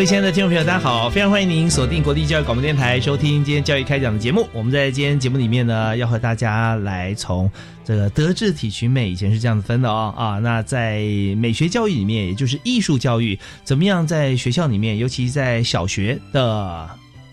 各位亲爱的听众朋友，大家好！非常欢迎您锁定国立教育广播电台，收听今天教育开讲的节目。我们在今天节目里面呢，要和大家来从这个德智体群美，以前是这样子分的哦啊。那在美学教育里面，也就是艺术教育，怎么样在学校里面，尤其在小学的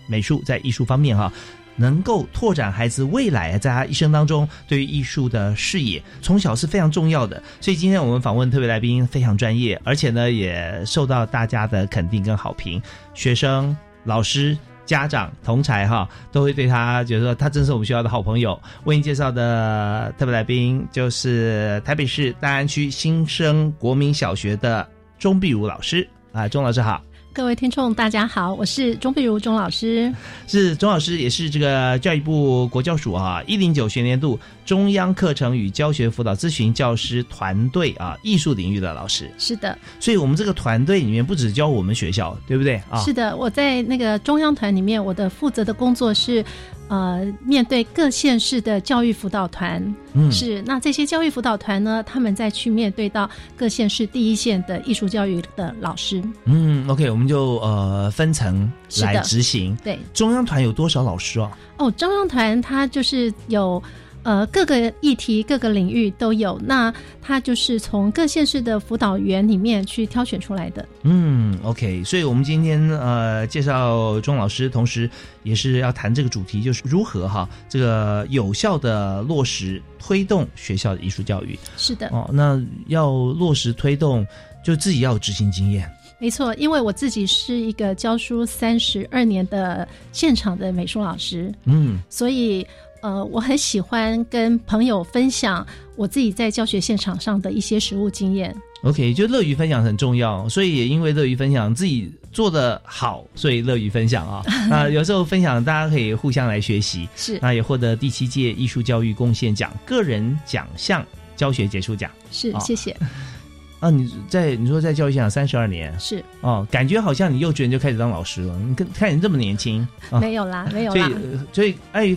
美术，在艺术方面哈。能够拓展孩子未来在他一生当中对于艺术的视野，从小是非常重要的。所以今天我们访问特别来宾非常专业，而且呢也受到大家的肯定跟好评。学生、老师、家长、同才哈都会对他觉得说他真是我们学校的好朋友。为您介绍的特别来宾就是台北市大安区新生国民小学的钟碧如老师啊，钟老师好。各位听众，大家好，我是钟碧如钟老师，是钟老师，也是这个教育部国教署啊一零九学年度中央课程与教学辅导咨询教师团队啊艺术领域的老师。是的，所以我们这个团队里面不只教我们学校，对不对啊？是的，我在那个中央团里面，我的负责的工作是。呃，面对各县市的教育辅导团，嗯，是那这些教育辅导团呢，他们再去面对到各县市第一线的艺术教育的老师。嗯，OK，我们就呃分层来执行。对，中央团有多少老师啊？哦，中央团它就是有。呃，各个议题、各个领域都有，那他就是从各县市的辅导员里面去挑选出来的。嗯，OK，所以我们今天呃介绍钟老师，同时也是要谈这个主题，就是如何哈这个有效的落实推动学校的艺术教育。是的，哦，那要落实推动，就自己要有执行经验。没错，因为我自己是一个教书三十二年的现场的美术老师，嗯，所以。呃，我很喜欢跟朋友分享我自己在教学现场上的一些实务经验。OK，就乐于分享很重要，所以也因为乐于分享，自己做的好，所以乐于分享啊。啊，有时候分享大家可以互相来学习，是那也获得第七届艺术教育贡献奖个人奖项教学杰出奖。是，谢谢。啊，你在你说在教育现场三十二年，是哦，感觉好像你幼稚园就开始当老师了。你跟看你这么年轻，没有啦，没有啦。所以，所以爱。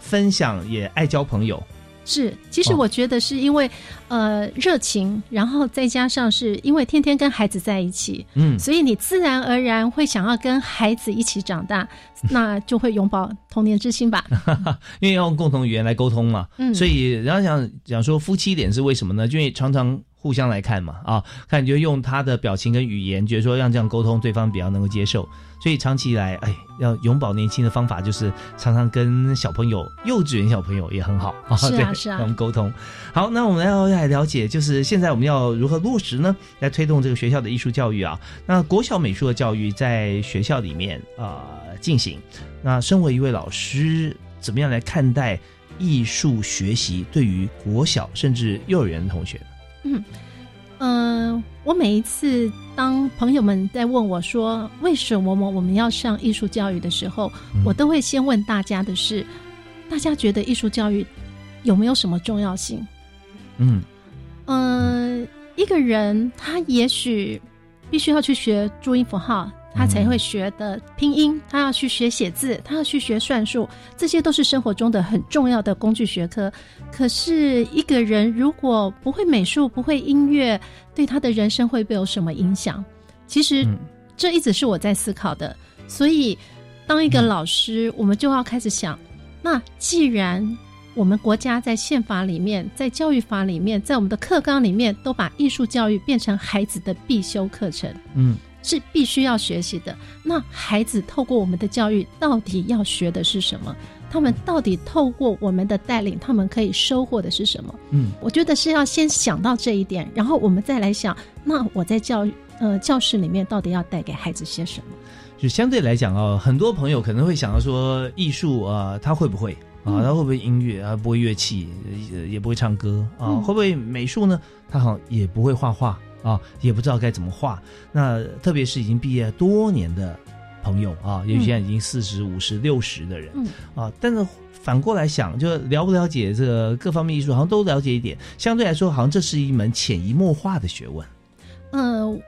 分享也爱交朋友，是。其实我觉得是因为，呃，热情，然后再加上是因为天天跟孩子在一起，嗯，所以你自然而然会想要跟孩子一起长大，那就会拥抱童年之心吧。因为要用共同语言来沟通嘛，嗯，所以然后想讲说夫妻脸是为什么呢？因为常常。互相来看嘛，啊，看你就用他的表情跟语言，觉得说让这样沟通，对方比较能够接受。所以长期以来，哎，要永葆年轻的方法就是常常跟小朋友、幼稚园小朋友也很好啊，是啊，是啊，我们沟通。好，那我们要来了解，就是现在我们要如何落实呢？来推动这个学校的艺术教育啊。那国小美术的教育在学校里面啊进行。那身为一位老师，怎么样来看待艺术学习对于国小甚至幼儿园的同学？嗯，嗯，我每一次当朋友们在问我说为什么我我们要上艺术教育的时候，我都会先问大家的是，大家觉得艺术教育有没有什么重要性？嗯嗯，一个人他也许必须要去学注音符号。他才会学的拼音，他要去学写字，他要去学算术，这些都是生活中的很重要的工具学科。可是，一个人如果不会美术，不会音乐，对他的人生会不会有什么影响？其实，这一直是我在思考的。所以，当一个老师，我们就要开始想：那既然我们国家在宪法里面、在教育法里面、在我们的课纲里面，都把艺术教育变成孩子的必修课程，嗯，是必须要学习的。那孩子透过我们的教育，到底要学的是什么？他们到底透过我们的带领，他们可以收获的是什么？嗯，我觉得是要先想到这一点，然后我们再来想，那我在教育呃教室里面到底要带给孩子些什么？就相对来讲哦，很多朋友可能会想到说，艺术啊，他会不会啊？他会不会音乐啊？不会乐器，也不会唱歌啊？会不会美术呢？他好像也不会画画啊，也不知道该怎么画。那特别是已经毕业多年的朋友啊，也许现在已经四十五十六十的人嗯啊，但是反过来想，就了不了解这个各方面艺术，好像都了解一点。相对来说，好像这是一门潜移默化的学问。嗯。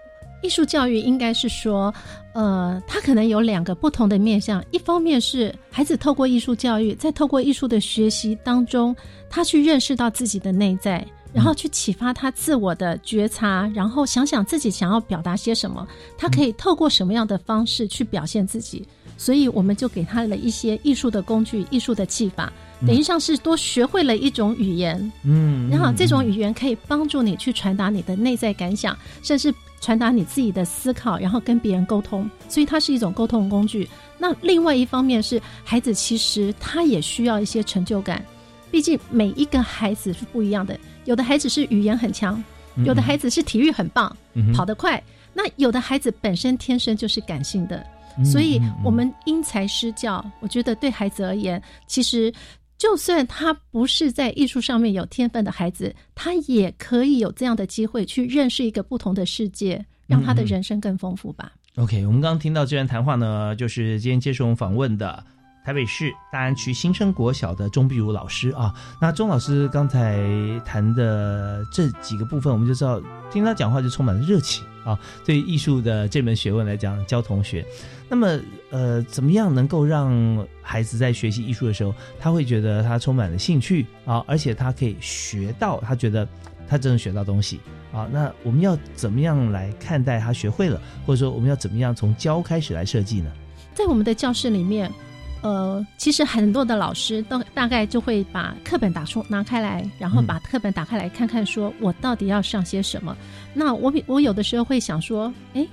艺术教育应该是说，呃，它可能有两个不同的面向。一方面是孩子透过艺术教育，在透过艺术的学习当中，他去认识到自己的内在，然后去启发他自我的觉察，然后想想自己想要表达些什么，他可以透过什么样的方式去表现自己。所以我们就给他了一些艺术的工具、艺术的技法，等于像是多学会了一种语言。嗯，然后这种语言可以帮助你去传达你的内在感想，甚至。传达你自己的思考，然后跟别人沟通，所以它是一种沟通工具。那另外一方面是，孩子其实他也需要一些成就感，毕竟每一个孩子是不一样的。有的孩子是语言很强，有的孩子是体育很棒，跑得快。那有的孩子本身天生就是感性的，所以我们因材施教。我觉得对孩子而言，其实。就算他不是在艺术上面有天分的孩子，他也可以有这样的机会去认识一个不同的世界，让他的人生更丰富吧。OK，我们刚刚听到这段谈话呢，就是今天接受我们访问的台北市大安区新生国小的钟碧如老师啊。那钟老师刚才谈的这几个部分，我们就知道，听他讲话就充满了热情啊。对艺术的这门学问来讲，教同学。那么，呃，怎么样能够让孩子在学习艺术的时候，他会觉得他充满了兴趣啊，而且他可以学到，他觉得他真的学到东西啊？那我们要怎么样来看待他学会了，或者说我们要怎么样从教开始来设计呢？在我们的教室里面，呃，其实很多的老师都大概就会把课本打出拿开来，然后把课本打开来看看，说我到底要上些什么？那我我有的时候会想说，哎。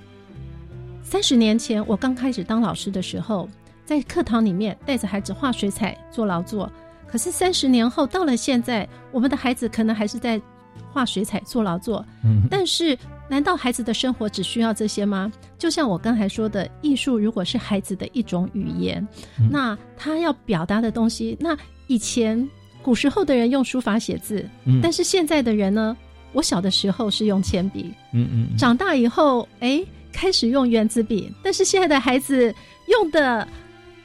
三十年前，我刚开始当老师的时候，在课堂里面带着孩子画水彩做劳作。可是三十年后，到了现在，我们的孩子可能还是在画水彩做劳作。嗯，但是难道孩子的生活只需要这些吗？就像我刚才说的，艺术如果是孩子的一种语言，那他要表达的东西，那以前古时候的人用书法写字，但是现在的人呢？我小的时候是用铅笔，嗯嗯，长大以后，哎。开始用圆珠笔，但是现在的孩子用的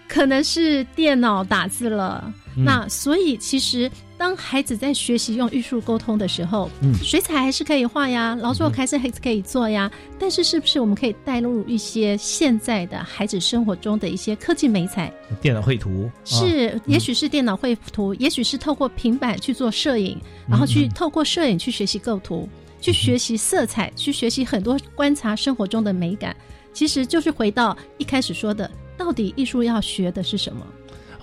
可能是电脑打字了。那所以其实当孩子在学习用艺术沟通的时候，嗯，水彩还是可以画呀，劳作还是还是可以做呀。但是是不是我们可以带入一些现在的孩子生活中的一些科技美彩？电脑绘图是，也许是电脑绘图，也许是透过平板去做摄影，然后去透过摄影去学习构图。去学习色彩，去学习很多观察生活中的美感，其实就是回到一开始说的，到底艺术要学的是什么？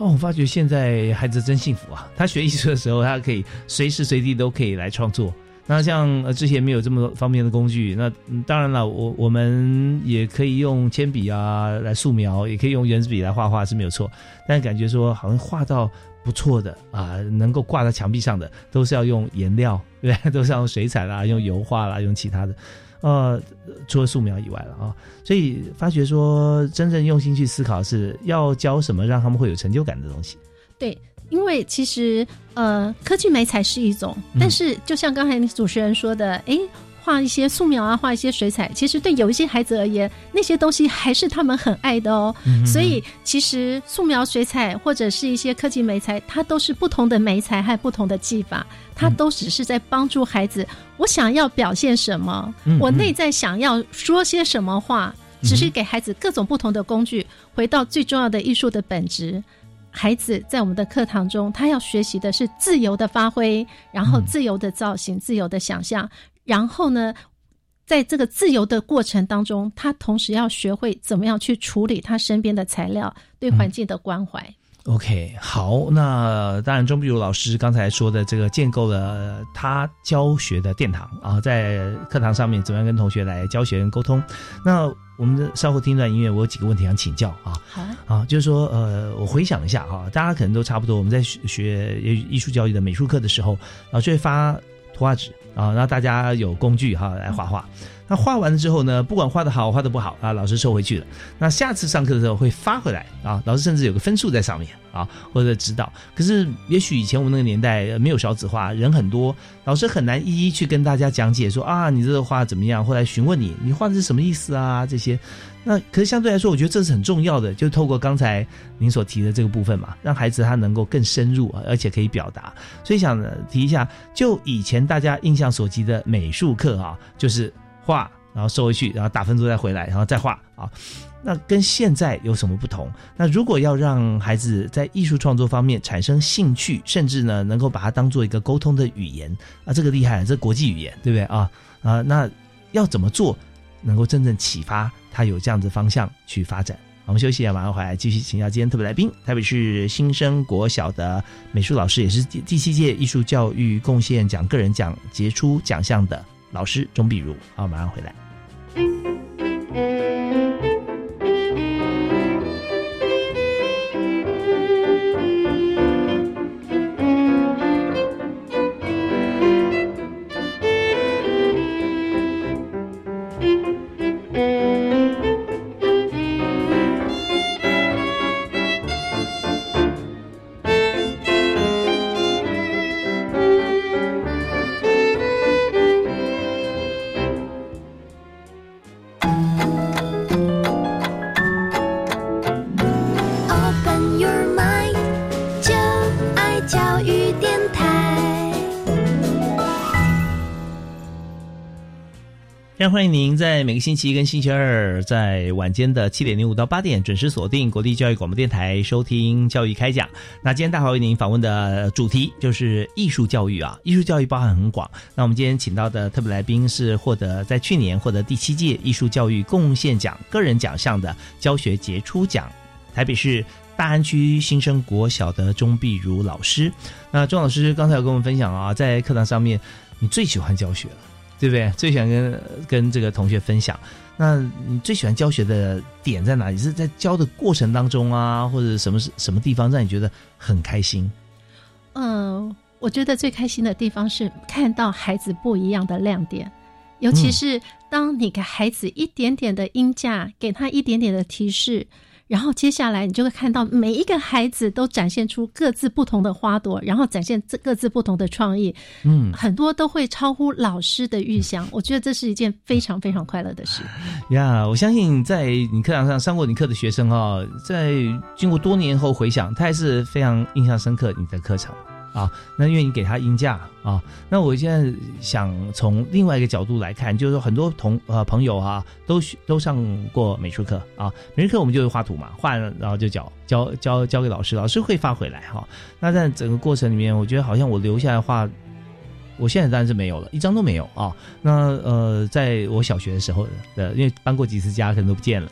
哦，我发觉现在孩子真幸福啊！他学艺术的时候，他可以随时随地都可以来创作。那像呃之前没有这么方便的工具，那当然了，我我们也可以用铅笔啊来素描，也可以用圆珠笔来画画是没有错。但感觉说好像画到。不错的啊，能够挂在墙壁上的都是要用颜料，对，都是要用水彩啦，用油画啦，用其他的，呃，除了素描以外了啊。所以发觉说，真正用心去思考，是要教什么让他们会有成就感的东西。对，因为其实呃，科技美彩是一种，但是就像刚才主持人说的，哎。画一些素描啊，画一些水彩，其实对有一些孩子而言，那些东西还是他们很爱的哦。所以，其实素描、水彩或者是一些科技美材，它都是不同的美材和不同的技法，它都只是在帮助孩子。我想要表现什么，我内在想要说些什么话，只是给孩子各种不同的工具。回到最重要的艺术的本质，孩子在我们的课堂中，他要学习的是自由的发挥，然后自由的造型，自由的想象。然后呢，在这个自由的过程当中，他同时要学会怎么样去处理他身边的材料，对环境的关怀。OK，好，那当然，钟碧如老师刚才说的这个建构了他教学的殿堂啊，在课堂上面怎么样跟同学来教学跟沟通？那我们的稍后听一段音乐，我有几个问题想请教啊。好啊，啊，就是说，呃，我回想一下哈，大家可能都差不多，我们在学学艺术教育的美术课的时候，老师会发图画纸啊，让大家有工具哈来画画。那画完了之后呢，不管画的好画的不好啊，老师收回去了。那下次上课的时候会发回来啊，老师甚至有个分数在上面啊，或者指导。可是也许以前我们那个年代没有少子画，人很多，老师很难一一去跟大家讲解说啊，你这个画怎么样？后来询问你，你画的是什么意思啊？这些。那可是相对来说，我觉得这是很重要的，就透过刚才您所提的这个部分嘛，让孩子他能够更深入，而且可以表达。所以想提一下，就以前大家印象所及的美术课啊，就是画，然后收回去，然后打分数再回来，然后再画啊。那跟现在有什么不同？那如果要让孩子在艺术创作方面产生兴趣，甚至呢能够把它当做一个沟通的语言啊，这个厉害，这国际语言，对不对啊？啊，那要怎么做能够真正启发他有这样子方向去发展？我们休息一下，马上回来继续请教今天特别来宾，特别是新生国小的美术老师，也是第第七届艺术教育贡献奖个人奖杰出奖项的老师钟碧如。好，马上回来。您在每个星期一跟星期二，在晚间的七点零五到八点准时锁定国立教育广播电台收听教育开讲。那今天大华为您访问的主题就是艺术教育啊，艺术教育包含很广。那我们今天请到的特别来宾是获得在去年获得第七届艺术教育贡献奖个人奖项的教学杰出奖，台北市大安区新生国小的钟碧如老师。那钟老师刚才有跟我们分享啊，在课堂上面你最喜欢教学了。对不对？最喜欢跟跟这个同学分享。那你最喜欢教学的点在哪里？是在教的过程当中啊，或者什么什么地方让你觉得很开心？嗯，我觉得最开心的地方是看到孩子不一样的亮点，尤其是当你给孩子一点点的音价，给他一点点的提示，然后接下来你就会看到每一个孩子都展现出各自不同的花朵，然后展现这各自不同的创意。嗯，很多都会超乎老师的预想，我觉得这是一件非常非常快乐的事。呀我相信在你课堂上上过你课的学生哦，在经过多年后回想，他还是非常印象深刻你的课程啊。那因为你给他应价啊，那我现在想从另外一个角度来看，就是说很多同呃朋友哈、都都上过美术课啊，美术课我们就是画图嘛，画然后就交交交交给老师，老师会发回来哈、那在整个过程里面，我觉得好像我留下来画。我现在当然是没有了，一张都没有啊。那呃，在我小学的时候的，因为搬过几次家，可能都不见了。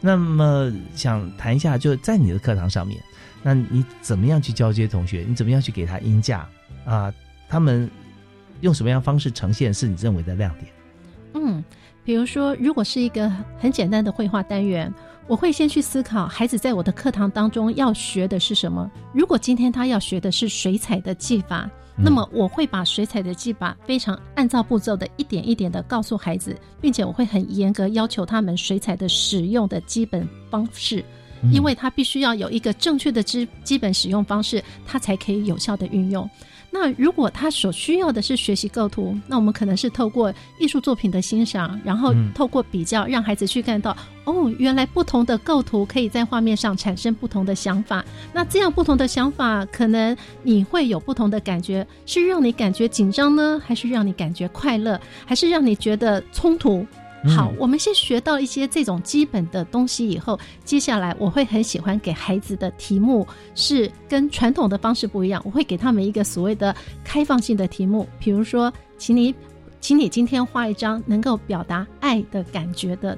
那么想谈一下，就在你的课堂上面，那你怎么样去教这些同学？你怎么样去给他音价啊？他们用什么样方式呈现是你认为的亮点？嗯，比如说，如果是一个很简单的绘画单元，我会先去思考孩子在我的课堂当中要学的是什么。如果今天他要学的是水彩的技法，那么我会把水彩的技法非常按照步骤的一点一点的告诉孩子，并且我会很严格要求他们水彩的使用的基本方式。因为他必须要有一个正确的基基本使用方式，他才可以有效的运用。那如果他所需要的是学习构图，那我们可能是透过艺术作品的欣赏，然后透过比较，让孩子去看到哦，原来不同的构图可以在画面上产生不同的想法。那这样不同的想法，可能你会有不同的感觉，是让你感觉紧张呢，还是让你感觉快乐，还是让你觉得冲突？好，我们先学到一些这种基本的东西以后，接下来我会很喜欢给孩子的题目是跟传统的方式不一样，我会给他们一个所谓的开放性的题目，比如说，请你，请你今天画一张能够表达爱的感觉的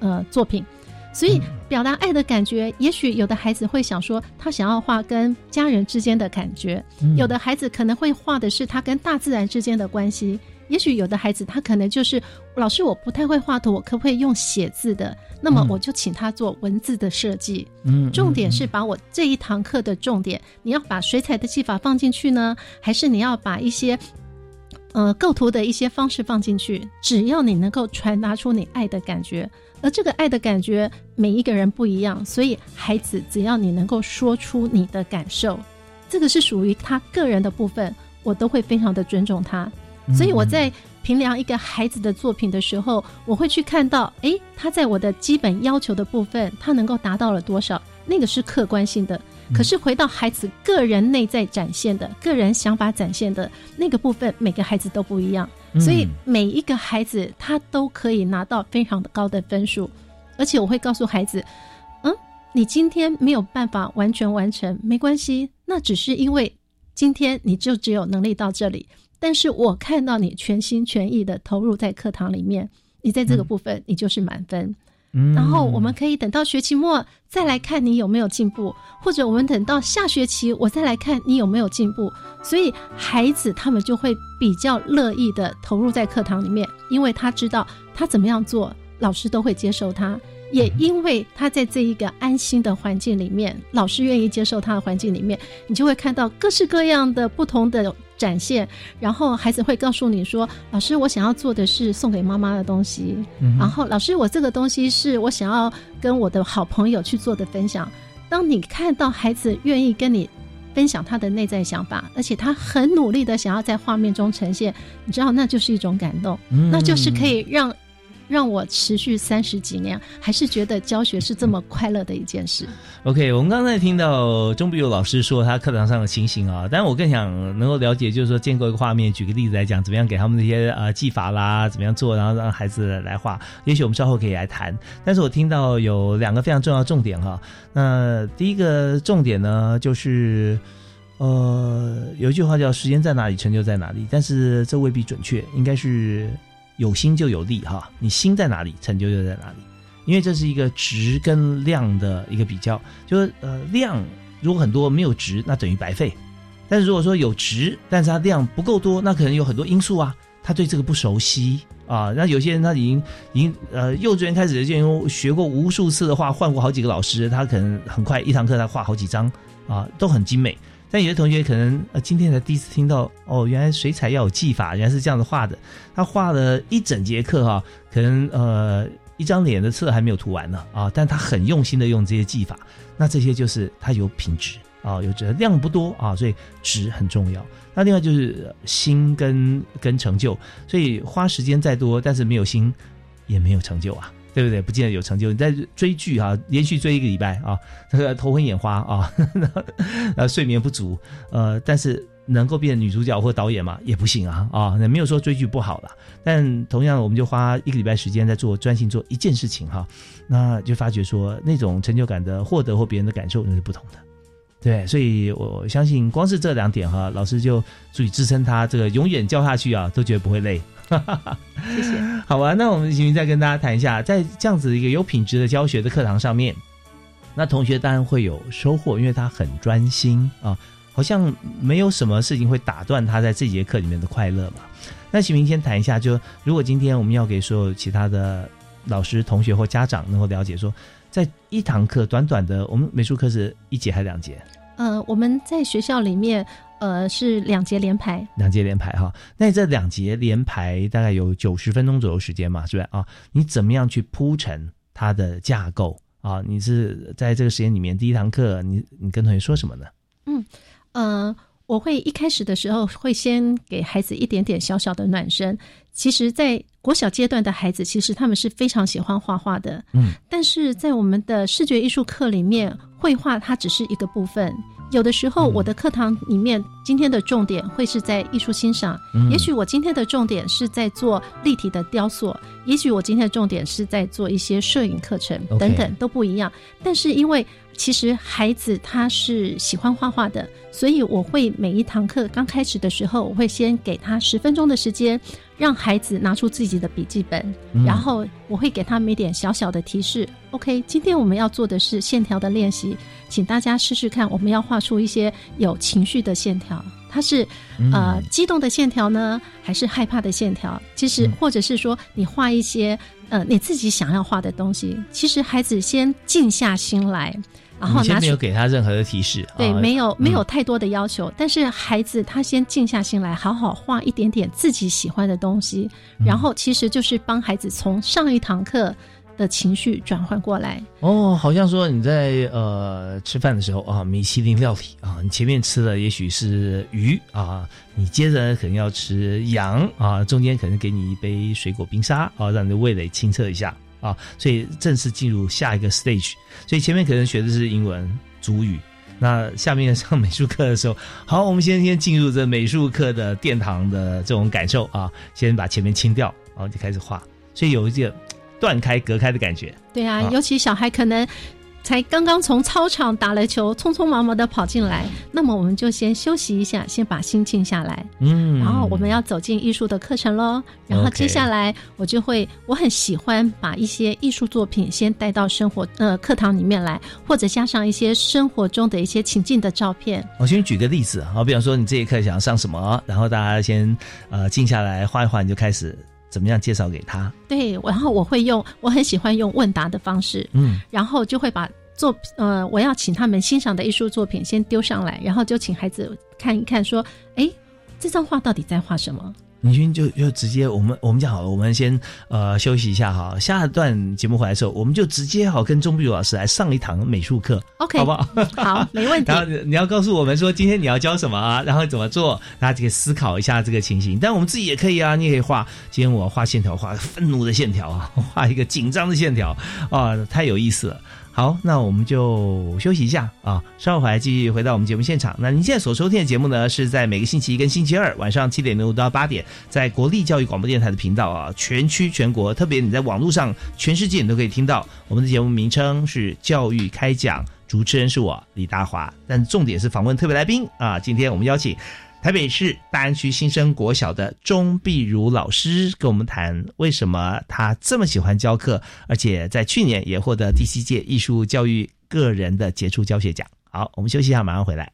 呃作品。所以表达爱的感觉，也许有的孩子会想说，他想要画跟家人之间的感觉；有的孩子可能会画的是他跟大自然之间的关系。也许有的孩子他可能就是老师，我不太会画图，我可不可以用写字的？那么我就请他做文字的设计。嗯，重点是把我这一堂课的重点，你要把水彩的技法放进去呢，还是你要把一些呃构图的一些方式放进去？只要你能够传达出你爱的感觉，而这个爱的感觉每一个人不一样，所以孩子只要你能够说出你的感受，这个是属于他个人的部分，我都会非常的尊重他。所以我在评量一个孩子的作品的时候，我会去看到，诶，他在我的基本要求的部分，他能够达到了多少？那个是客观性的。可是回到孩子个人内在展现的、个人想法展现的那个部分，每个孩子都不一样。所以每一个孩子他都可以拿到非常的高的分数。而且我会告诉孩子，嗯，你今天没有办法完全完成，没关系，那只是因为今天你就只有能力到这里。但是我看到你全心全意的投入在课堂里面，你在这个部分你就是满分。嗯，然后我们可以等到学期末再来看你有没有进步，或者我们等到下学期我再来看你有没有进步。所以孩子他们就会比较乐意的投入在课堂里面，因为他知道他怎么样做，老师都会接受他。也因为他在这一个安心的环境里面，老师愿意接受他的环境里面，你就会看到各式各样的不同的展现。然后孩子会告诉你说：“老师，我想要做的是送给妈妈的东西。”然后老师，我这个东西是我想要跟我的好朋友去做的分享。当你看到孩子愿意跟你分享他的内在想法，而且他很努力的想要在画面中呈现，你知道，那就是一种感动，那就是可以让。让我持续三十几年，还是觉得教学是这么快乐的一件事。OK，我们刚才听到钟碧友老师说他课堂上的情形啊，但我更想能够了解，就是说建构一个画面，举个例子来讲，怎么样给他们那些呃技法啦，怎么样做，然后让孩子来画。也许我们稍后可以来谈。但是我听到有两个非常重要的重点哈。那第一个重点呢，就是呃，有一句话叫“时间在哪里，成就在哪里”，但是这未必准确，应该是。有心就有力哈，你心在哪里，成就就在哪里。因为这是一个值跟量的一个比较，就是呃量如果很多没有值，那等于白费。但是如果说有值，但是它量不够多，那可能有很多因素啊，他对这个不熟悉啊。那有些人他已经已经呃幼稚园开始就已经学过无数次的画，换过好几个老师，他可能很快一堂课他画好几张啊，都很精美。但有些同学可能呃今天才第一次听到哦，原来水彩要有技法，原来是这样子画的。他画了一整节课哈，可能呃一张脸的色还没有涂完呢啊，但他很用心的用这些技法，那这些就是他有品质啊，有质量不多啊，所以质很重要。那另外就是心跟跟成就，所以花时间再多，但是没有心也没有成就啊。对不对？不见得有成就。你在追剧哈，连续追一个礼拜啊，这 个头昏眼花啊，呃，睡眠不足，呃，但是能够变女主角或导演嘛，也不行啊啊！那没有说追剧不好了，但同样，我们就花一个礼拜时间在做专心做一件事情哈，那就发觉说那种成就感的获得或别人的感受那是不同的。对，所以我相信光是这两点哈，老师就足以支撑他这个永远教下去啊，都觉得不会累。谢谢。好吧，那我们请再跟大家谈一下，在这样子一个有品质的教学的课堂上面，那同学当然会有收获，因为他很专心啊，好像没有什么事情会打断他在这节课里面的快乐嘛。那请明先谈一下，就如果今天我们要给所有其他的老师、同学或家长能够了解，说在一堂课短短的，我们美术课是一节还是两节？呃，我们在学校里面。呃，是两节连排，两节连排哈。那这两节连排大概有九十分钟左右时间嘛，是不是啊？你怎么样去铺陈它的架构啊？你是在这个时间里面第一堂课，你你跟同学说什么呢？嗯，呃，我会一开始的时候会先给孩子一点点小小的暖身。其实，在国小阶段的孩子，其实他们是非常喜欢画画的，嗯，但是在我们的视觉艺术课里面，绘画它只是一个部分。有的时候嗯。我的课堂里面今天的重点会是在艺术欣赏，嗯。也许我今天的重点是在做立体的雕塑，也许我今天的重点是在做一些摄影课程等等都不一样。但是因为其实孩子他是喜欢画画的，所以我会每一堂课刚开始的时候，我会先给他十分钟的时间，让孩子拿出自己的笔记本，嗯然后我会给他们一点小小的提示。OK，今天我们要做的是线条的练习，请大家试试看，我们要画出一些有情绪的线条。它是嗯呃激动的线条呢，还是害怕的线条？其实嗯或者是说你画一些呃你自己想要画的东西，其实孩子先静下心来，然后你先拿。没有给他任何的提示，对，啊没有没有嗯太多的要求，但是孩子他先静下心来，好好画一点点自己喜欢的东西，嗯然后其实就是帮孩子从上一堂课的情绪转换过来。哦，好像说你在呃吃饭的时候啊，米其林料理啊，你前面吃的也许是鱼啊，你接着可能要吃羊啊，中间可能给你一杯水果冰沙啊，让你的味蕾清澈一下啊，所以正式进入下一个 stage。所以前面可能学的是英文、主语。那下面上美术课的时候，好，我们先先进入这美术课的殿堂的这种感受啊，先把前面清掉，然后就开始画，所以有一点断开、隔开的感觉。对啊，啊尤其小孩可能才刚刚从操场打了球，匆匆忙忙的跑进来，那么我们就先休息一下，先把心静下来。嗯，然后我们要走进艺术的课程喽。然后接下来我就会，我很喜欢把一些艺术作品先带到生活呃课堂里面来，或者加上一些生活中的一些情境的照片。我先举个例子啊，好比方说你这一课想上什么，然后大家先呃静下来画一画，你就开始怎么样介绍给他。对，然后我会用，我很喜欢用问答的方式，嗯，然后就会把作呃我要请他们欣赏的艺术作品先丢上来，然后就请孩子看一看，说，哎，这张画到底在画什么？明勋就就直接我们我们讲好了，我们先呃休息一下哈，下一段节目回来的时候，我们就直接好跟钟碧如老师来上一堂美术课 OK，好不好？好，没问题然。后你你要告诉我们说今天你要教什么啊，然后怎么做，大家可以思考一下这个情形。但我们自己也可以啊，你也可以画。今天我要画线条，画愤怒的线条啊，画一个紧张的线条啊，太有意思了。好，那我们就休息一下啊，稍后回来继续回到我们节目现场。那您现在所收听的节目呢，是在每个星期一跟星期二晚上七点零五到八点，在国立教育广播电台的频道啊，全区全国，特别你在网络上，全世界你都可以听到。我们的节目名称是教育开讲。主持人是我李大华，但重点是访问特别来宾啊。今天我们邀请台北市大安区新生国小的钟碧如老师跟我们谈为什么他这么喜欢教课，而且在去年也获得第七届艺术教育个人的杰出教学奖。好，我们休息一下，马上回来。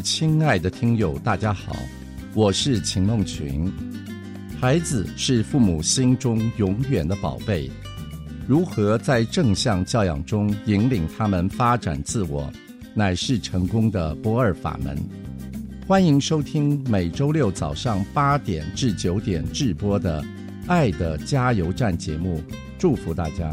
亲爱的听友，大家好，我是秦梦群。孩子是父母心中永远的宝贝，如何在正向教养中引领他们发展自我，乃是成功的不二法门。欢迎收听每周六早上八点至九点直播的《爱的加油站》节目，祝福大家。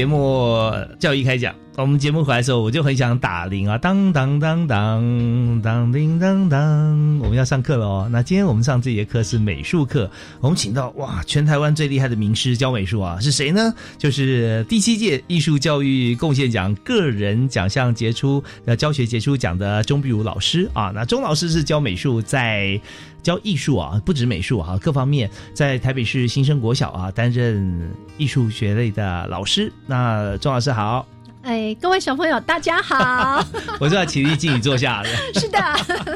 节目教育开讲。我们节目回来的时候，我就很想打铃啊，当当当当当叮当当。我们要上课了哦。那今天我们上这节课是美术课，我们请到哇，全台湾最厉害的名师教美术啊，是谁呢？就是第七届艺术教育贡献奖个人奖项杰出呃教学杰出奖的钟碧如老师啊。那钟老师是教美术在。教艺术啊，不止美术哈、各方面在台北市新生国小啊担任艺术学类的老师。那钟老师好，哎，各位小朋友，大家好。我是要起立敬你坐下的。是的，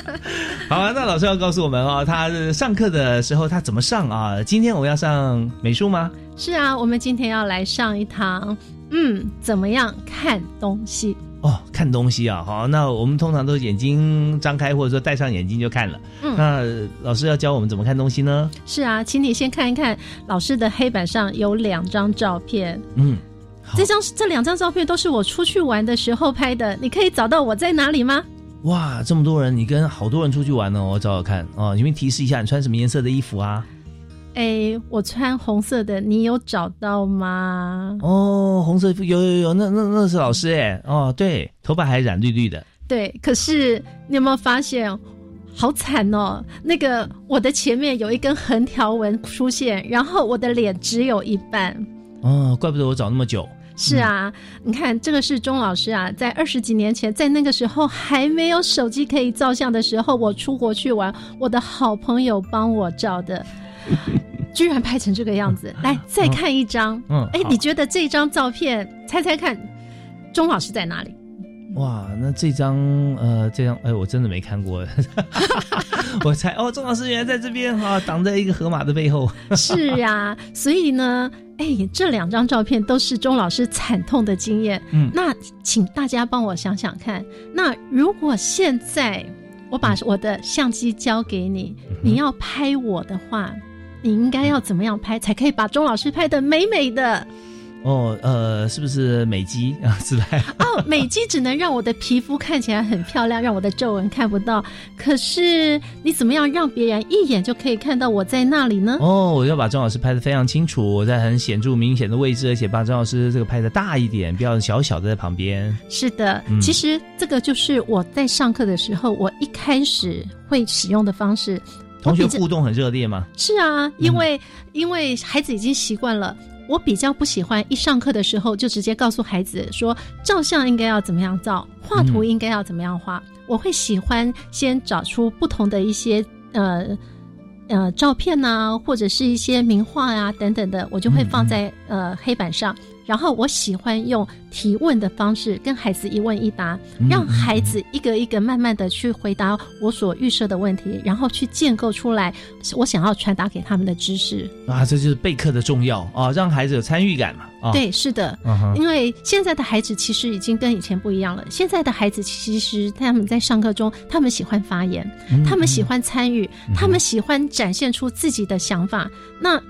好啊，那老师要告诉我们哦，他上课的时候他怎么上啊？今天我们要上美术吗？是啊，我们今天要来上一堂，嗯，怎么样看东西？哦，看东西啊，好，那我们通常都眼睛张开，或者说戴上眼镜就看了。嗯那老师要教我们怎么看东西呢？是啊，请你先看一看老师的黑板上有两张照片，嗯，好这张这两张照片都是我出去玩的时候拍的，你可以找到我在哪里吗？哇，这么多人，你跟好多人出去玩呢，我找找看哦。你们提示一下，你穿什么颜色的衣服啊？哎，我穿红色的，你有找到吗？哦，红色衣服有有有，那那那是老师哎，哦，对，头发还染绿绿的。对，可是你有没有发现，好惨哦？那个我的前面有一根横条纹出现，然后我的脸只有一半。哦，怪不得我找那么久。是啊，你看这个是钟老师啊，在二十几年前，在那个时候还没有手机可以照相的时候，我出国去玩，我的好朋友帮我照的，居然拍成这个样子。来，再看一张，哎，嗯哎你觉得这张照片，猜猜看，钟老师在哪里？哇，那这张呃，这张哎，我真的没看过。我猜哦，钟老师原来在这边哈、挡在一个河马的背后。是啊、所以呢，哎，这两张照片都是钟老师惨痛的经验。嗯那请大家帮我想想看，那如果现在我把我的相机交给你，你要拍我的话，你应该要怎么样拍才可以把钟老师拍的美美的？哦，呃，是不是美肌啊？自拍？哦，美肌只能让我的皮肤看起来很漂亮，让我的皱纹看不到。可是你怎么样让别人一眼就可以看到我在那里呢？哦，我要把张老师拍的非常清楚，我在很显著、明显的位置，而且把张老师这个拍的大一点，不要小小的在旁边。是的，嗯其实这个就是我在上课的时候，我一开始会使用的方式。同学互动很热烈吗？是啊，因为、因为孩子已经习惯了，我比较不喜欢一上课的时候就直接告诉孩子说照相应该要怎么样照，画图应该要怎么样画。我会喜欢先找出不同的一些呃呃照片呐、或者是一些名画呀、等等的，我就会放在、呃黑板上。然后我喜欢用提问的方式跟孩子一问一答，嗯让孩子一个一个慢慢的去回答我所预设的问题，然后去建构出来我想要传达给他们的知识。啊，这就是备课的重要啊，让孩子有参与感嘛啊。对，是的，因为现在的孩子其实已经跟以前不一样了。现在的孩子其实他们在上课中，他们喜欢发言，嗯他们喜欢参与，他们喜欢展现出自己的想法。那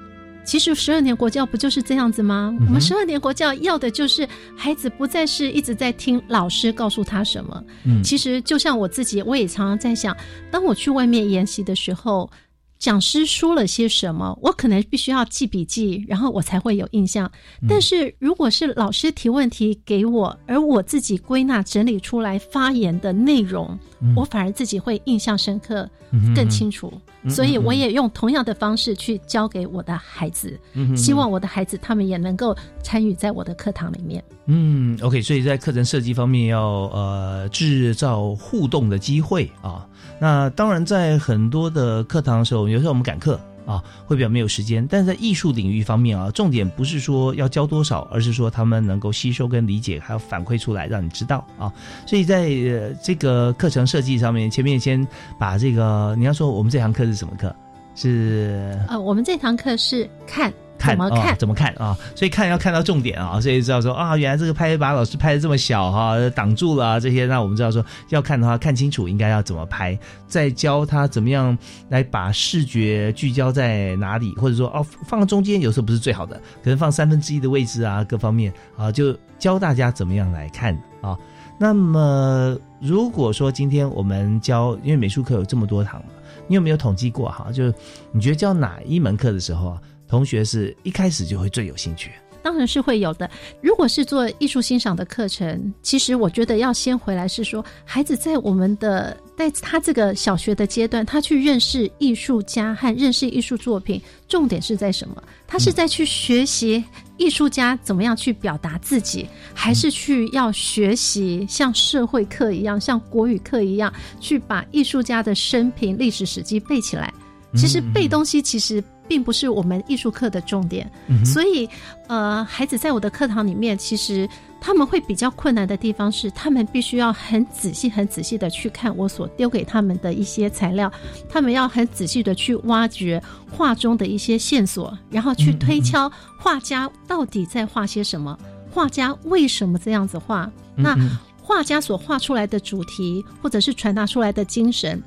其实十二年国教不就是这样子吗？嗯我们十二年国教要的就是孩子不再是一直在听老师告诉他什么。嗯其实就像我自己，我也常常在想，当我去外面研习的时候。讲师说了些什么，我可能必须要记笔记，然后我才会有印象。但是如果是老师提问题给我，而我自己归纳整理出来发言的内容，嗯我反而自己会印象深刻更清楚。嗯所以我也用同样的方式去教给我的孩子，嗯希望我的孩子他们也能够参与在我的课堂里面。嗯，OK，所以在课程设计方面要呃制造互动的机会啊。那当然，在很多的课堂的时候，有时候我们赶课啊，会比较没有时间。但是在艺术领域方面啊，重点不是说要教多少，而是说他们能够吸收跟理解，还要反馈出来，让你知道啊。所以在呃这个课程设计上面，前面先把这个你要说我们这堂课是什么课？是呃，我们这堂课是看看怎么看啊，怎么看啊？所以看要看到重点啊，所以知道说啊，原来这个拍把老师拍的这么小哈、挡住了啊这些，那我们知道说要看的话，看清楚应该要怎么拍，再教他怎么样来把视觉聚焦在哪里，或者说哦放中间有时候不是最好的，可能放三分之一的位置啊，各方面啊，就教大家怎么样来看啊。那么如果说今天我们教，因为美术课有这么多堂嘛，你有没有统计过哈？就是你觉得教哪一门课的时候啊，同学是一开始就会最有兴趣？当然是会有的。如果是做艺术欣赏的课程，其实我觉得要先回来是说，孩子在我们的在他这个小学的阶段，他去认识艺术家和认识艺术作品，重点是在什么？他是在去学习艺术家怎么样去表达自己，还是去要学习像社会课一样，像国语课一样，去把艺术家的生平、历史史迹背起来？其实背东西其实并不是我们艺术课的重点，嗯所以呃，孩子在我的课堂里面，其实他们会比较困难的地方是，他们必须要很仔细、很仔细的去看我所丢给他们的一些材料，他们要很仔细的去挖掘画中的一些线索，然后去推敲画家到底在画些什么，画家为什么这样子画，那嗯。画家所画出来的主题，或者是传达出来的精神。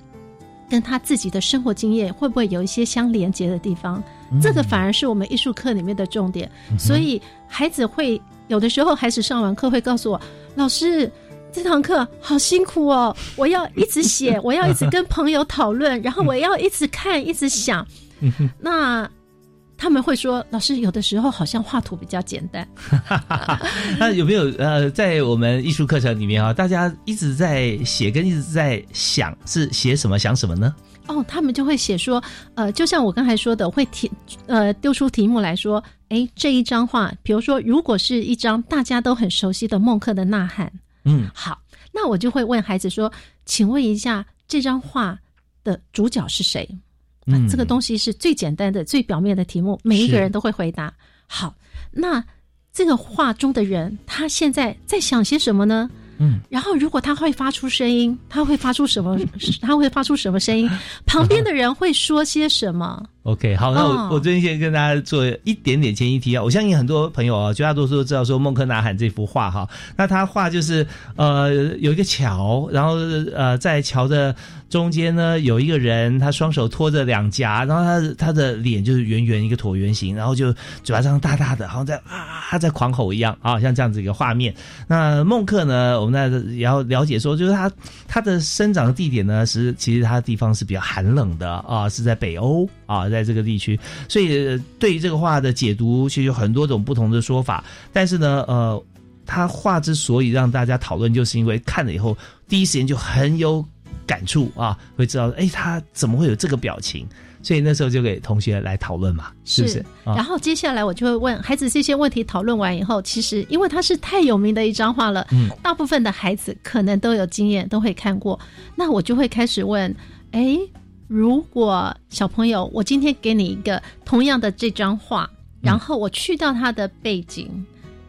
跟他自己的生活经验会不会有一些相连接的地方？这个反而是我们艺术课里面的重点。所以孩子会有的时候，孩子上完课会告诉我：“老师，这堂课好辛苦哦，我要一直写，我要一直跟朋友讨论，然后我要一直看，一直想。”那他们会说：“老师，有的时候好像画图比较简单。”那有没有呃，在我们艺术课程里面啊，大家一直在写跟一直在想，是写什么想什么呢？哦，他们就会写说，呃，就像我刚才说的，会题呃丢出题目来说，诶，这一张画，比如说，如果是一张大家都很熟悉的孟克的《呐喊》，嗯，好，那我就会问孩子说，请问一下，这张画的主角是谁？嗯这个东西是最简单的、最表面的题目，每一个人都会回答。好，那这个画中的人，他现在在想些什么呢？嗯，然后如果他会发出声音，他会发出什么？他会发出什么声音？旁边的人会说些什么？OK，好，那我、哦我最近先跟大家做一点点前一提啊。我相信很多朋友啊，绝大多数都知道说孟克呐喊这幅画哈。那他画就是呃有一个桥，然后呃在桥的中间呢有一个人，他双手托着两颊，然后他的他的脸就是圆圆一个椭圆形，然后就嘴巴张大大的，好像在啊他在狂吼一样啊，像这样子一个画面。那孟克呢，我们那也要了解说，就是他他的生长的地点呢是其实他的地方是比较寒冷的啊，是在北欧啊，在这个地区，所以呃对于这个画的解读，其实有很多种不同的说法。但是呢，呃，他画之所以让大家讨论，就是因为看了以后，第一时间就很有感触啊，会知道，哎，他怎么会有这个表情？所以那时候就给同学来讨论嘛，是不是？然后接下来我就会问孩子这些问题，讨论完以后，其实因为它是太有名的一张画了，嗯，大部分的孩子可能都有经验，都会看过。那我就会开始问，哎，如果小朋友，我今天给你一个同样的这张画，然后我去到它的背景，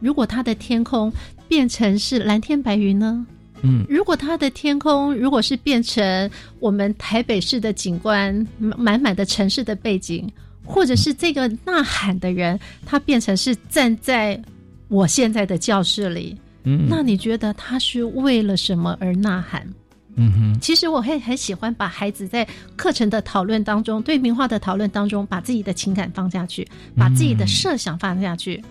如果它的天空变成是蓝天白云呢？嗯，如果它的天空如果是变成我们台北市的景观，满满的城市的背景，或者是这个呐喊的人，他变成是站在我现在的教室里，嗯，那你觉得他是为了什么而呐喊？嗯哼，其实我会很喜欢把孩子在课程的讨论当中，对名画的讨论当中，把自己的情感放下去，把自己的设想放下去。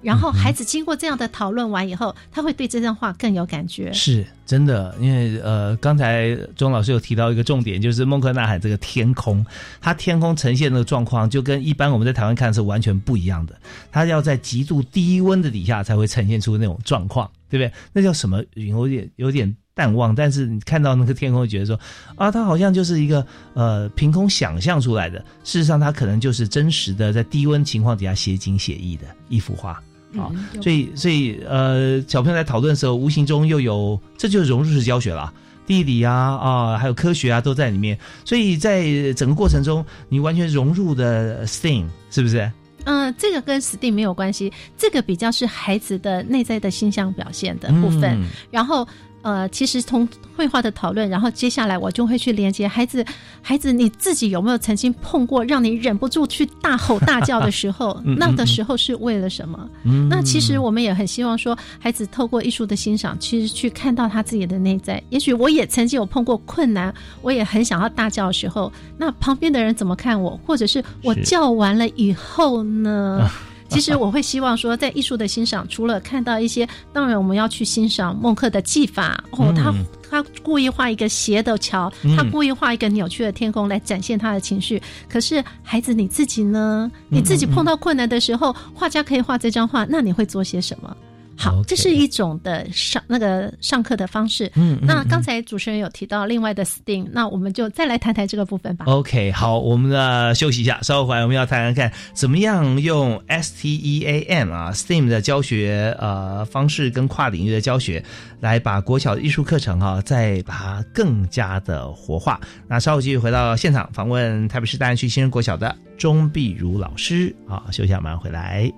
然后孩子经过这样的讨论完以后，他会对这张画更有感觉。是真的，因为呃，刚才钟老师有提到一个重点，就是孟克纳海这个天空，它天空呈现的状况就跟一般我们在台湾看是完全不一样的。它要在极度低温的底下才会呈现出那种状况，对不对？那叫什么云？有点有点淡忘，但是你看到那个天空，觉得说啊，它好像就是一个呃凭空想象出来的。事实上，它可能就是真实的在低温情况底下写景写意的一幅画。啊，所以所以呃，小朋友在讨论的时候，无形中又有，这就是融入式教学了，地理啊啊，还有科学啊，都在里面。所以在整个过程中，你完全融入的 STEAM 是不是？嗯，这个跟 STEAM 没有关系，这个比较是孩子的内在的形象表现的部分，然后。呃，其实从绘画的讨论，然后接下来我就会去连接孩子，孩子你自己有没有曾经碰过让你忍不住去大吼大叫的时候？那的时候是为了什么？那其实我们也很希望说，孩子透过艺术的欣赏，其实去看到他自己的内在。也许我也曾经有碰过困难，我也很想要大叫的时候，那旁边的人怎么看我？或者是我叫完了以后呢？其实我会希望说，在艺术的欣赏，除了看到一些，当然我们要去欣赏孟克的技法哦，他他故意画一个斜的桥，他故意画一个扭曲的天空来展现他的情绪。可是孩子你自己呢？你自己碰到困难的时候，画家可以画这张画，那你会做些什么？好，这是一种的上那个上课的方式。嗯，那刚才主持人有提到另外的 STEAM，那我们就再来谈谈这个部分吧。OK，好，我们呢休息一下，稍后回来我们要谈谈看怎么样用 STEAM 啊 STEAM 的教学呃方式跟跨领域的教学，来把国小的艺术课程哈再把它更加的活化。那稍后继续回到现场访问台北市大安区新生国小的钟碧如老师啊，休息下马上回来。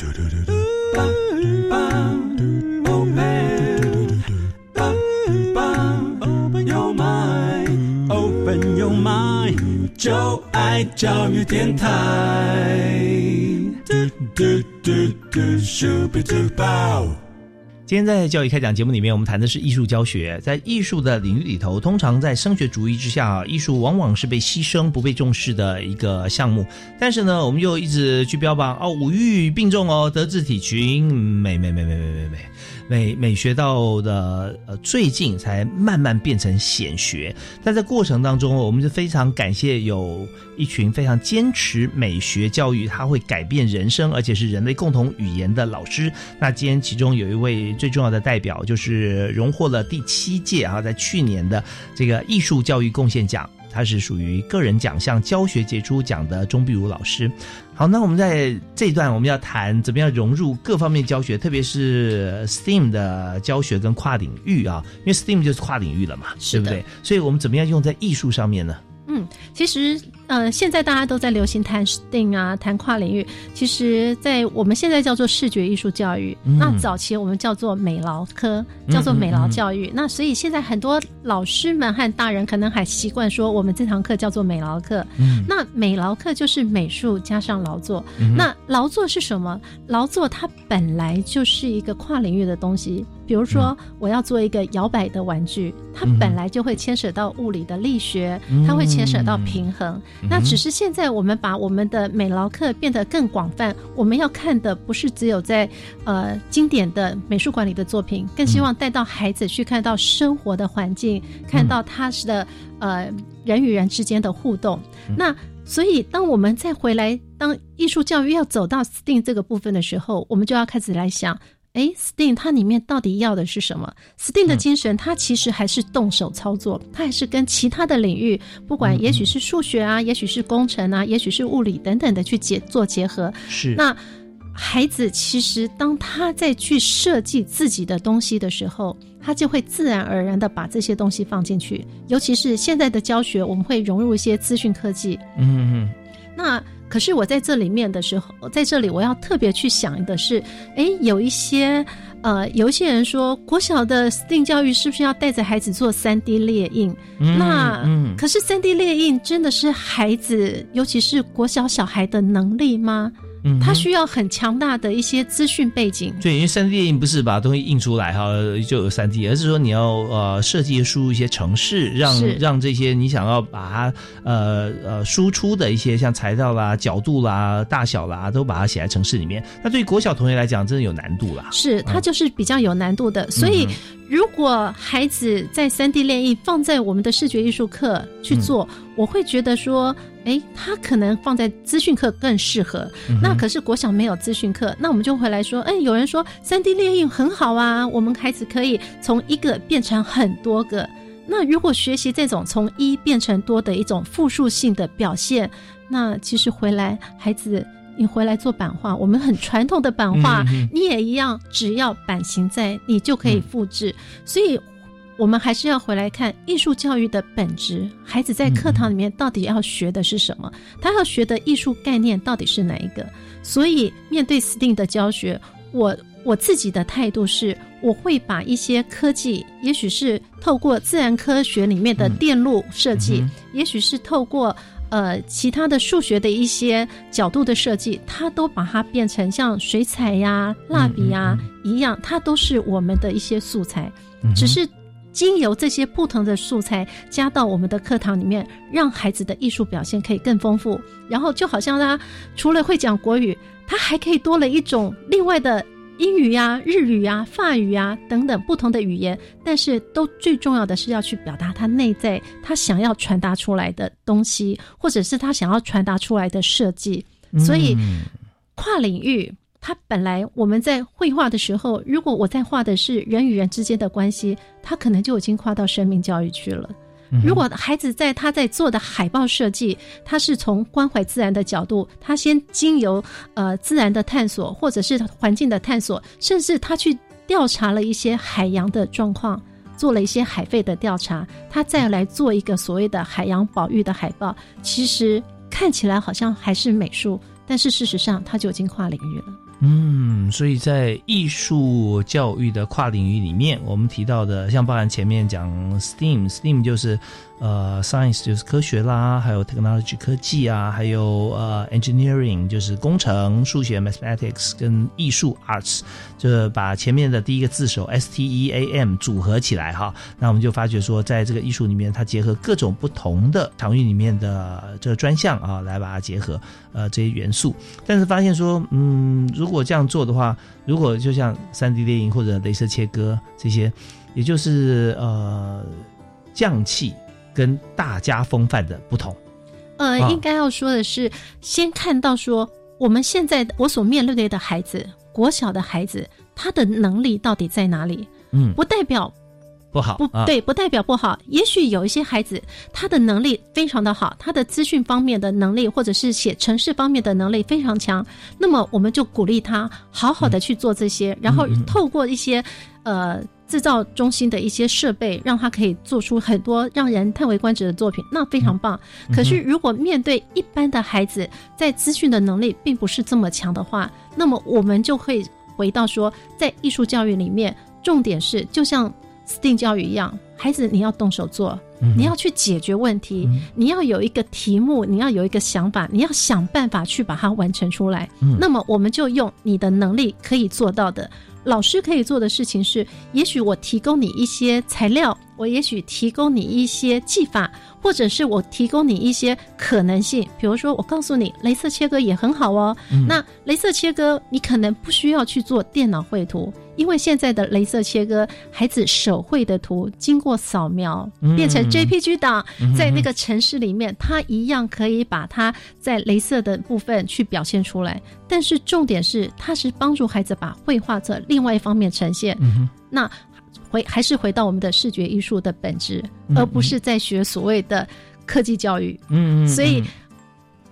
Mind, open your mind，就爱教育电台。今天在教育开讲节目里面，我们谈的是艺术教学。在艺术的领域里头，通常在升学主义之下，艺术往往是被牺牲、不被重视的一个项目。但是呢，我们又一直去标榜哦，五育并重哦，德智体群美美美美美美美。美美学到的呃，最近才慢慢变成显学，但在过程当中，我们就非常感谢有一群非常坚持美学教育，它会改变人生，而且是人类共同语言的老师。那今天其中有一位最重要的代表，就是荣获了第七届啊，在去年的这个艺术教育贡献奖。他是属于个人奖项教学杰出奖的钟碧如老师。好，那我们在这一段我们要谈怎么样融入各方面教学，特别是 STEAM 的教学跟跨领域啊，因为 STEAM 就是跨领域了嘛，对不对？所以我们怎么样用在艺术上面呢？嗯，其实呃，现在大家都在流行谈 STEAM 啊，谈跨领域。其实，在我们现在叫做视觉艺术教育，那早期我们叫做美劳科，叫做美劳教育。那所以现在很多老师们和大人可能还习惯说，我们这堂课叫做美劳课。那美劳课就是美术加上劳作。那劳作是什么？劳作它本来就是一个跨领域的东西。比如说，我要做一个摇摆的玩具，它本来就会牵扯到物理的力学，它会牵扯到平衡。那只是现在我们把我们的美劳课变得更广泛，我们要看的不是只有在呃经典的美术馆里的作品，更希望带到孩子去看到生活的环境，看到他的呃人与人之间的互动。那所以，当我们再回来，当艺术教育要走到 STEAM 这个部分的时候，我们就要开始来想。哎，哎，STEAM 它里面到底要的是什么？STEAM 的精神，它其实还是动手操作，它还是跟其他的领域，不管也许是数学啊，也许是工程啊，也许是物理等等的去结做结合。是那。孩子其实，当他在去设计自己的东西的时候，他就会自然而然的把这些东西放进去。尤其是现在的教学，我们会融入一些资讯科技。嗯嗯。那可是我在这里面的时候，在这里我要特别去想的是，哎，有一些呃，有一些人说，国小的 STEAM 教育是不是要带着孩子做三 D 列印？那可是三 D 列印真的是孩子，尤其是国小小孩的能力吗？它需要很强大的一些资讯背景。对，因为三 D 电影不是把东西印出来哈就有三 D，而是说你要呃设计输入一些程式，让让这些你想要把它呃呃输出的一些像材料啦、角度啦、大小啦，都把它写在程式里面。那对于国小同学来讲，真的有难度啦。是，它就是比较有难度的。所以，如果孩子在三 D 炼印放在我们的视觉艺术课去做，我会觉得说。哎，他可能放在资讯课更适合。那可是国小没有资讯课，那我们就回来说，哎，有人说三 D 列印很好啊，我们孩子可以从一个变成很多个。那如果学习这种从一变成多的一种复数性的表现，那其实回来孩子，你回来做版画，我们很传统的版画，你也一样，只要版型在，你就可以复制。所以。我们还是要回来看艺术教育的本质，孩子在课堂里面到底要学的是什么？他要学的艺术概念到底是哪一个？所以面对 STEAM 的教学，我我自己的态度是，我会把一些科技，也许是透过自然科学里面的电路设计，也许是透过呃其他的数学的一些角度的设计，它都把它变成像水彩呀、蜡笔呀一样，它都是我们的一些素材，只是。经由这些不同的素材加到我们的课堂里面，让孩子的艺术表现可以更丰富。然后就好像他除了会讲国语，他还可以多了一种另外的英语呀、日语呀、法语呀等等不同的语言。但是都最重要的是要去表达他内在他想要传达出来的东西，或者是他想要传达出来的设计。所以跨领域。他本来我们在绘画的时候，如果我在画的是人与人之间的关系，他可能就已经跨到生命教育去了。如果孩子在他在做的海报设计，他是从关怀自然的角度，他先经由呃自然的探索，或者是环境的探索，甚至他去调查了一些海洋的状况，做了一些海费的调查，他再来做一个所谓的海洋保育的海报，其实看起来好像还是美术，但是事实上他就已经跨领域了。嗯，所以在艺术教育的跨领域里面，我们提到的，像包含前面讲 STEAM，STEAM 就是。呃，science 就是科学啦，还有 technology 科技啊，还有呃 engineering 就是工程、数学 mathematics 跟艺术 arts，就是把前面的第一个字首 S T E A M 组合起来哈，那我们就发觉说，在这个艺术里面，它结合各种不同的场域里面的这个专项啊，来把它结合呃这些元素，但是发现说，嗯，如果这样做的话，如果就像三 D 电影或者镭射切割这些，也就是呃匠气。跟大家风范的不同，呃，应该要说的是，先看到说，我们现在我所面对的孩子，国小的孩子，他的能力到底在哪里？嗯，不代表不好，不对，不代表不好。也许有一些孩子，他的能力非常的好，他的资讯方面的能力，或者是写程式方面的能力非常强，那么我们就鼓励他好好的去做这些，然后透过一些呃。制造中心的一些设备，让他可以做出很多让人叹为观止的作品，那非常棒。可是，如果面对一般的孩子，在资讯的能力并不是这么强的话，那么我们就会回到说，在艺术教育里面，重点是就像 STEAM 教育一样，孩子你要动手做，你要去解决问题，你要有一个题目，你要有一个想法，你要想办法去把它完成出来。那么，我们就用你的能力可以做到的。老师可以做的事情是，也许我提供你一些材料，我也许提供你一些技法，或者是我提供你一些可能性。比如说，我告诉你，镭射切割也很好哦。那镭射切割，你可能不需要去做电脑绘图，因为现在的镭射切割，孩子手绘的图经过扫描变成 JPG 档，在那个城市里面，他一样可以把它在镭射的部分去表现出来。但是重点是，它是帮助孩子把绘画的另外一方面呈现。那。回还是回到我们的视觉艺术的本质，而不是在学所谓的科技教育。嗯，所以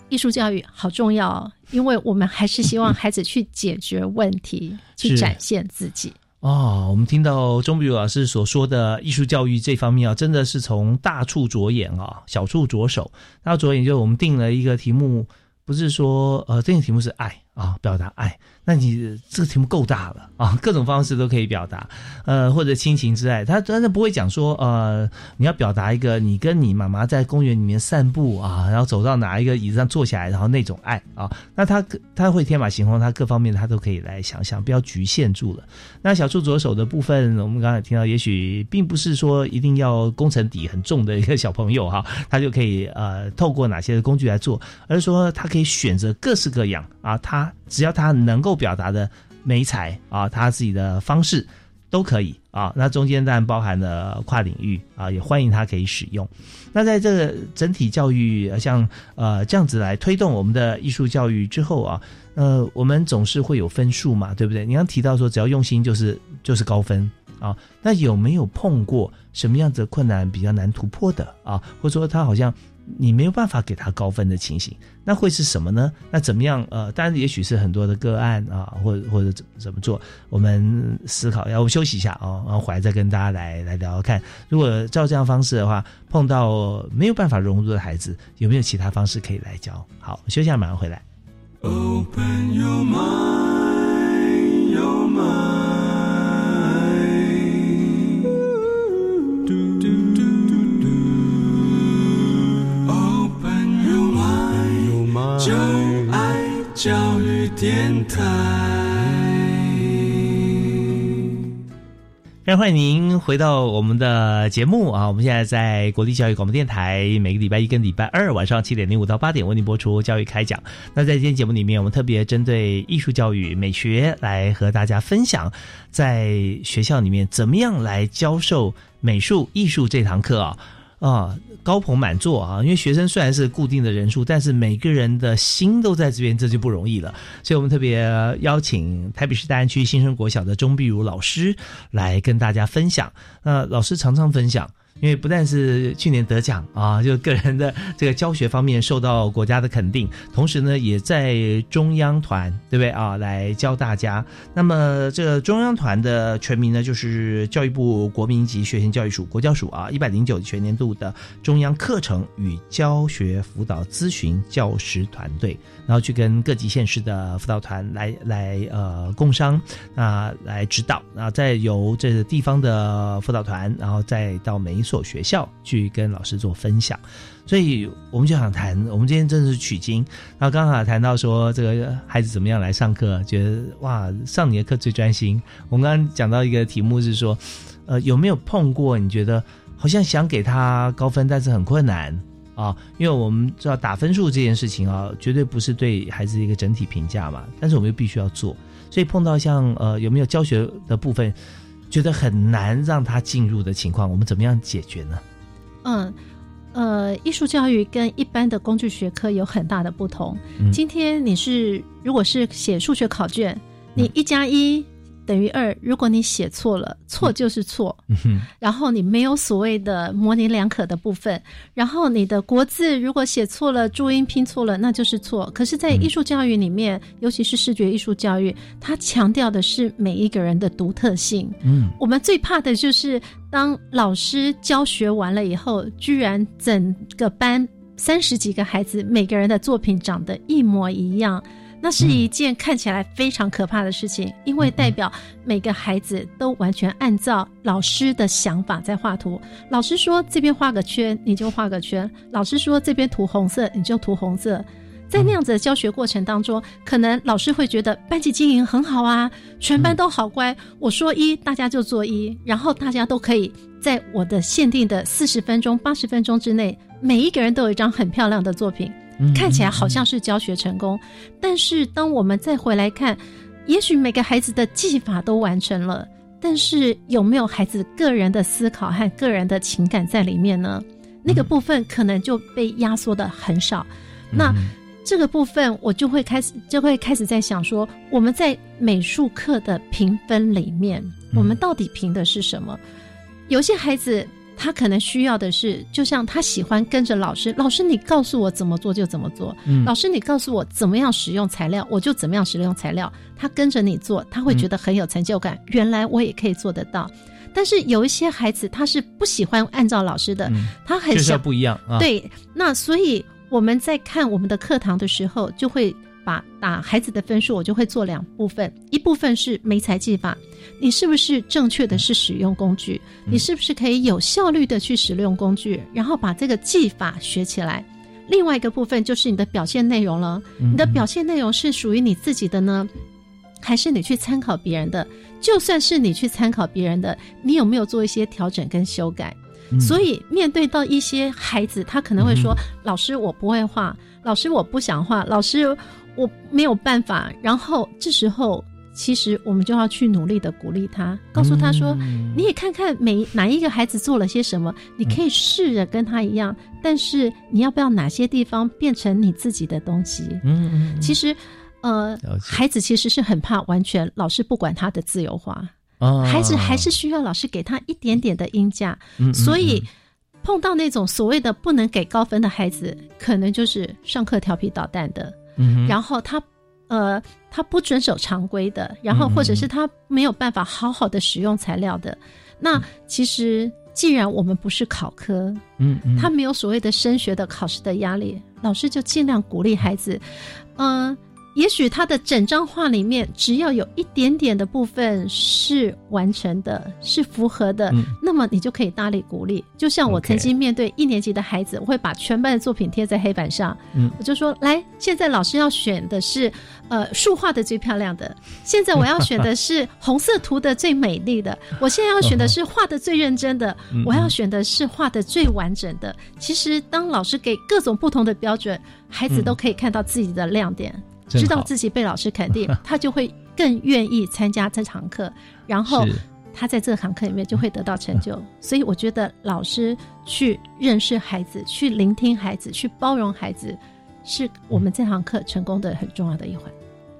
艺术教育好重要，因为我们还是希望孩子去解决问题，去展现自己。哦，我们听到钟碧如老师所说的艺术教育这方面啊，真的是从大处着眼啊，小处着手。那着眼就是我们定了一个题目，不是说呃，这个题目是爱啊，表达爱。那你这个题目够大了啊，各种方式都可以表达，呃，或者亲情之爱，他真的不会讲说，呃，你要表达一个你跟你妈妈在公园里面散步啊，然后走到哪一个椅子上坐下来，然后那种爱啊，那他他会天马行空，他各方面他都可以来想象，不要局限住了。那小处左手的部分，我们刚才听到，也许并不是说一定要工程底很重的一个小朋友哈，他就可以呃透过哪些工具来做，而是说他可以选择各式各样啊，他只要他能够。表达的美彩啊，他自己的方式都可以啊。那中间当然包含了跨领域啊，也欢迎他可以使用。那在这个整体教育像呃这样子来推动我们的艺术教育之后啊，呃，我们总是会有分数嘛，对不对？你刚提到说只要用心就是就是高分啊。那有没有碰过什么样子的困难比较难突破的啊？或者说他好像？你没有办法给他高分的情形，那会是什么呢？那怎么样？呃，当然也许是很多的个案啊，或者或者怎怎么做？我们思考，要我休息一下哦，然后回来再跟大家来来聊聊看。如果照这样方式的话，碰到没有办法融入的孩子，有没有其他方式可以来教？好，休息下，马上回来。Open your mind, your mind. 电台，非常欢迎您回到我们的节目啊！我们现在在国立教育广播电台，每个礼拜一跟礼拜二晚上七点零五到八点为您播出教育开讲。那在今天节目里面，我们特别针对艺术教育、美学来和大家分享，在学校里面怎么样来教授美术艺术这堂课啊。啊，高朋满座啊！因为学生虽然是固定的人数，但是每个人的心都在这边，这就不容易了。所以我们特别邀请台北市大安区新生国小的钟碧如老师来跟大家分享。那老师常常分享。因为不但是去年得奖啊，就个人的这个教学方面受到国家的肯定，同时呢，也在中央团，对不对啊？来教大家。那么这个中央团的全名呢，就是教育部国民级学前教育署国教署啊，一百零九全年度的中央课程与教学辅导咨询教师团队，然后去跟各级县市的辅导团来来呃共商啊，来指导啊，再由这个地方的辅导团，然后再到每一。所学校去跟老师做分享，所以我们就想谈，我们今天真的是取经，然后刚好谈到说这个孩子怎么样来上课，觉得哇，上你的课最专心。我们刚刚讲到一个题目是说，呃，有没有碰过你觉得好像想给他高分，但是很困难啊？因为我们知道打分数这件事情啊，绝对不是对孩子一个整体评价嘛，但是我们又必须要做，所以碰到像呃有没有教学的部分？觉得很难让他进入的情况，我们怎么样解决呢？嗯，呃，艺术教育跟一般的工具学科有很大的不同。今天你是如果是写数学考卷，你一加一。等于二，如果你写错了，错就是错。然后你没有所谓的模棱两可的部分。然后你的国字如果写错了，注音拼错了，那就是错。可是，在艺术教育里面，尤其是视觉艺术教育，它强调的是每一个人的独特性。嗯，我们最怕的就是当老师教学完了以后，居然整个班三十几个孩子，每个人的作品长得一模一样。那是一件看起来非常可怕的事情，因为代表每个孩子都完全按照老师的想法在画图。老师说这边画个圈，你就画个圈；老师说这边涂红色，你就涂红色。在那样子的教学过程当中，可能老师会觉得班级经营很好啊，全班都好乖，我说一，大家就做一，然后大家都可以在我的限定的四十分钟、八十分钟之内，每一个人都有一张很漂亮的作品，看起来好像是教学成功。但是当我们再回来看，也许每个孩子的技法都完成了，但是有没有孩子个人的思考和个人的情感在里面呢？那个部分可能就被压缩的很少。那这个部分我就会开始就会开始在想说，我们在美术课的评分里面，我们到底评的是什么？有些孩子他可能需要的是，就像他喜欢跟着老师，老师你告诉我怎么做就怎么做，老师你告诉我怎么样使用材料，我就怎么样使用材料。他跟着你做，他会觉得很有成就感。原来我也可以做得到。但是有一些孩子他是不喜欢按照老师的，他很想不一样啊。对，那所以。我们在看我们的课堂的时候，就会把打孩子的分数，我就会做两部分，一部分是没才技法，你是不是正确的是使用工具，你是不是可以有效率的去使用工具，然后把这个技法学起来。另外一个部分就是你的表现内容了，你的表现内容是属于你自己的呢，还是你去参考别人的？就算是你去参考别人的，你有没有做一些调整跟修改？所以，面对到一些孩子，他可能会说：“老师，我不会画；老师，我不想画；老师，我没有办法。”然后这时候，其实我们就要去努力的鼓励他，告诉他说：“你也看看每哪一个孩子做了些什么，你可以试着跟他一样。但是，你要不要哪些地方变成你自己的东西？”嗯嗯。其实，呃，孩子其实是很怕完全老师不管他的自由化。孩子还是需要老师给他一点点的音价，所以碰到那种所谓的不能给高分的孩子，可能就是上课调皮捣蛋的，然后他呃他不遵守常规的，然后或者是他没有办法好好的使用材料的。那其实既然我们不是考科，嗯，他没有所谓的升学的考试的压力，老师就尽量鼓励孩子，嗯。也许他的整张画里面，只要有一点点的部分是完成的，是符合的，那么你就可以大力鼓励。就像我曾经面对一年级的孩子，我会把全班的作品贴在黑板上，我就说：来，现在老师要选的是，呃，树画的最漂亮的；现在我要选的是红色图的最美丽的；我现在要选的是画的最认真的；我要选的是画的最完整的。其实，当老师给各种不同的标准，孩子都可以看到自己的亮点。知道自己被老师肯定，他就会更愿意参加这堂课，然后他在这堂课里面就会得到成就。所以我觉得老师去认识孩子、去聆听孩子、去包容孩子，是我们这堂课成功的很重要的一环。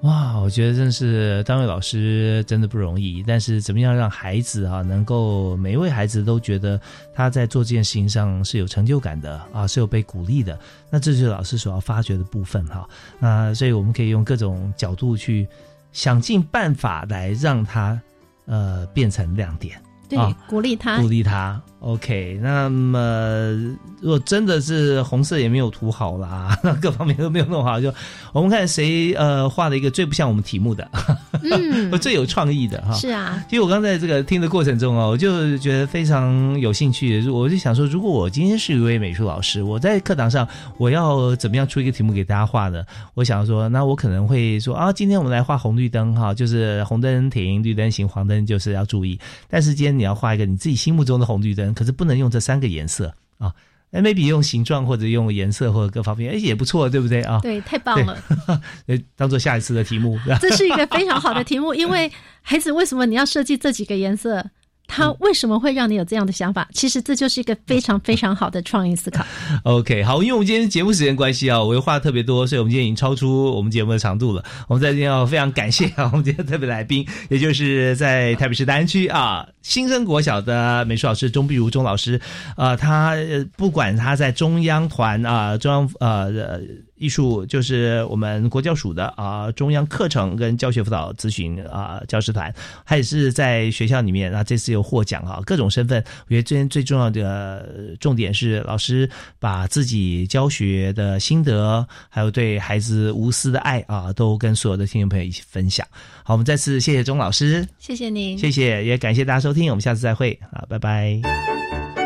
哇，我觉得真是单位老师真的不容易。但是怎么样让孩子啊，能够每一位孩子都觉得他在做这件事情上是有成就感的啊，是有被鼓励的。那这就是老师所要发掘的部分哈。那所以我们可以用各种角度去想尽办法来让他呃变成亮点。对，鼓励他，鼓励他。OK，那么如果真的是红色也没有涂好啦，各方面都没有弄好，就我们看谁呃画了一个最不像我们题目的，嗯，最有创意的哈。是啊，其实我刚在这个听的过程中啊，我就觉得非常有兴趣，我就想说，如果我今天是一位美术老师，我在课堂上我要怎么样出一个题目给大家画呢？我想说，那我可能会说啊，今天我们来画红绿灯哈，就是红灯停，绿灯行，黄灯就是要注意。但是今天你要画一个你自己心目中的红绿灯。可是不能用这三个颜色啊，maybe 用形状或者用颜色或者各方面，哎也不错，对不对啊？对，太棒了，当做下一次的题目。这是一个非常好的题目，因为孩子为什么你要设计这几个颜色？他为什么会让你有这样的想法？其实这就是一个非常非常好的创意思考。OK，好，因为我们今天节目时间关系啊，我又话特别多，所以我们今天已经超出我们节目的长度了。我们在这边要非常感谢啊，我们今天特别来宾，也就是在台北市大安区啊新生国小的美术老师钟碧如钟老师啊，他不管他在中央团啊，中央呃。艺术就是我们国教署的啊，中央课程跟教学辅导咨询啊教师团，他也是在学校里面啊，这次又获奖啊，各种身份。我觉得今天最重要的重点是，老师把自己教学的心得，还有对孩子无私的爱啊，都跟所有的听众朋友一起分享。好，我们再次谢谢钟老师，谢谢您，谢谢，也感谢大家收听，我们下次再会啊，拜拜。